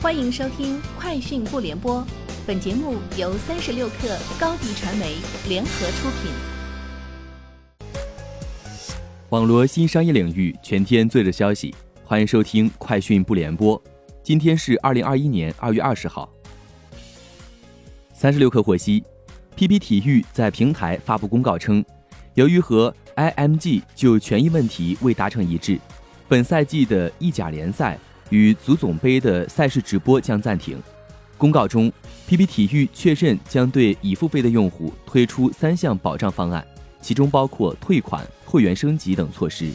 欢迎收听《快讯不联播》，本节目由三十六克高低传媒联合出品。网罗新商业领域全天最热消息，欢迎收听《快讯不联播》。今天是二零二一年二月二十号。三十六克获悉，PP 体育在平台发布公告称，由于和 IMG 就权益问题未达成一致，本赛季的意甲联赛。与足总杯的赛事直播将暂停。公告中，PP 体育确认将对已付费的用户推出三项保障方案，其中包括退款、会员升级等措施。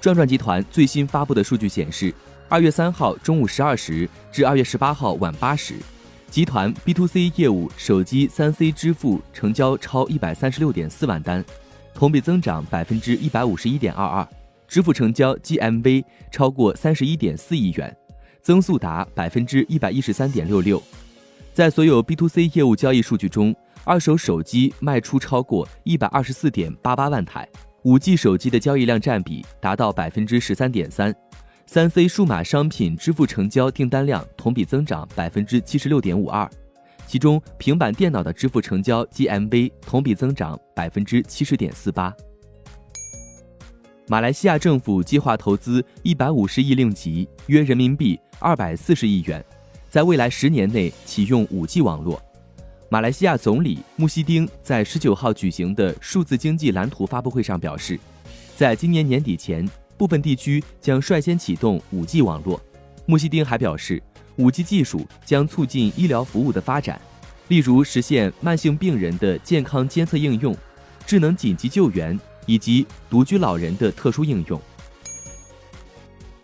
转转集团最新发布的数据显示，二月三号中午十二时至二月十八号晚八时，集团 B to C 业务手机三 C 支付成交超一百三十六点四万单，同比增长百分之一百五十一点二二。支付成交 GMV 超过三十一点四亿元，增速达百分之一百一十三点六六。在所有 B to C 业务交易数据中，二手手机卖出超过一百二十四点八八万台，五 G 手机的交易量占比达到百分之十三点三，三 C 数码商品支付成交订单量同比增长百分之七十六点五二，其中平板电脑的支付成交 GMV 同比增长百分之七十点四八。马来西亚政府计划投资一百五十亿令吉，约人民币二百四十亿元，在未来十年内启用五 G 网络。马来西亚总理穆希丁在十九号举行的数字经济蓝图发布会上表示，在今年年底前，部分地区将率先启动五 G 网络。穆希丁还表示，五 G 技术将促进医疗服务的发展，例如实现慢性病人的健康监测应用、智能紧急救援。以及独居老人的特殊应用。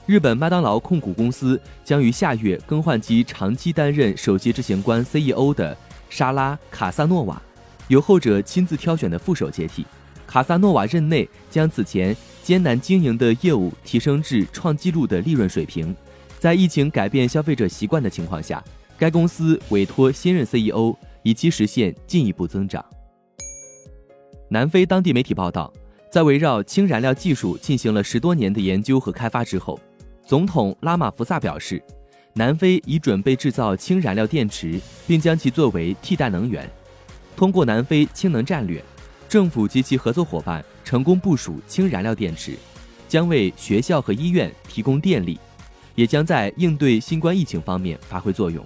日本麦当劳控股公司将于下月更换其长期担任首席执行官 CEO 的莎拉·卡萨诺瓦，由后者亲自挑选的副手接替。卡萨诺瓦任内将此前艰难经营的业务提升至创纪录的利润水平。在疫情改变消费者习惯的情况下，该公司委托新任 CEO，以期实现进一步增长。南非当地媒体报道。在围绕氢燃料技术进行了十多年的研究和开发之后，总统拉马福萨表示，南非已准备制造氢燃料电池，并将其作为替代能源。通过南非氢能战略，政府及其合作伙伴成功部署氢燃料电池，将为学校和医院提供电力，也将在应对新冠疫情方面发挥作用。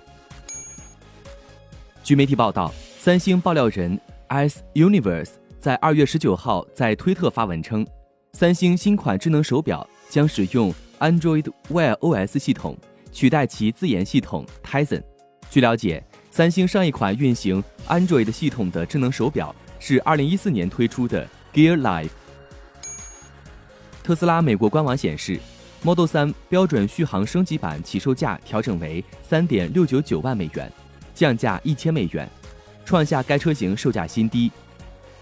据媒体报道，三星爆料人 S Universe。在二月十九号，在推特发文称，三星新款智能手表将使用 Android Wear OS 系统取代其自研系统 Tizen。据了解，三星上一款运行 Android 系统的智能手表是二零一四年推出的 Gear Life。特斯拉美国官网显示，Model 3标准续航升级版起售价调整为三点六九九万美元，降价一千美元，创下该车型售价新低。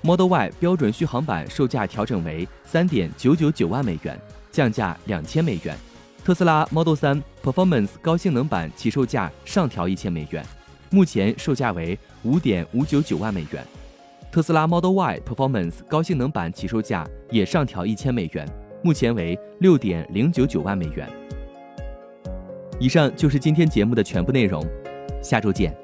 Model Y 标准续航版售价调整为三点九九九万美元，降价两千美元。特斯拉 Model 3 Performance 高性能版起售价上调一千美元，目前售价为五点五九九万美元。特斯拉 Model Y Performance 高性能版起售价也上调一千美元，目前为六点零九九万美元。以上就是今天节目的全部内容，下周见。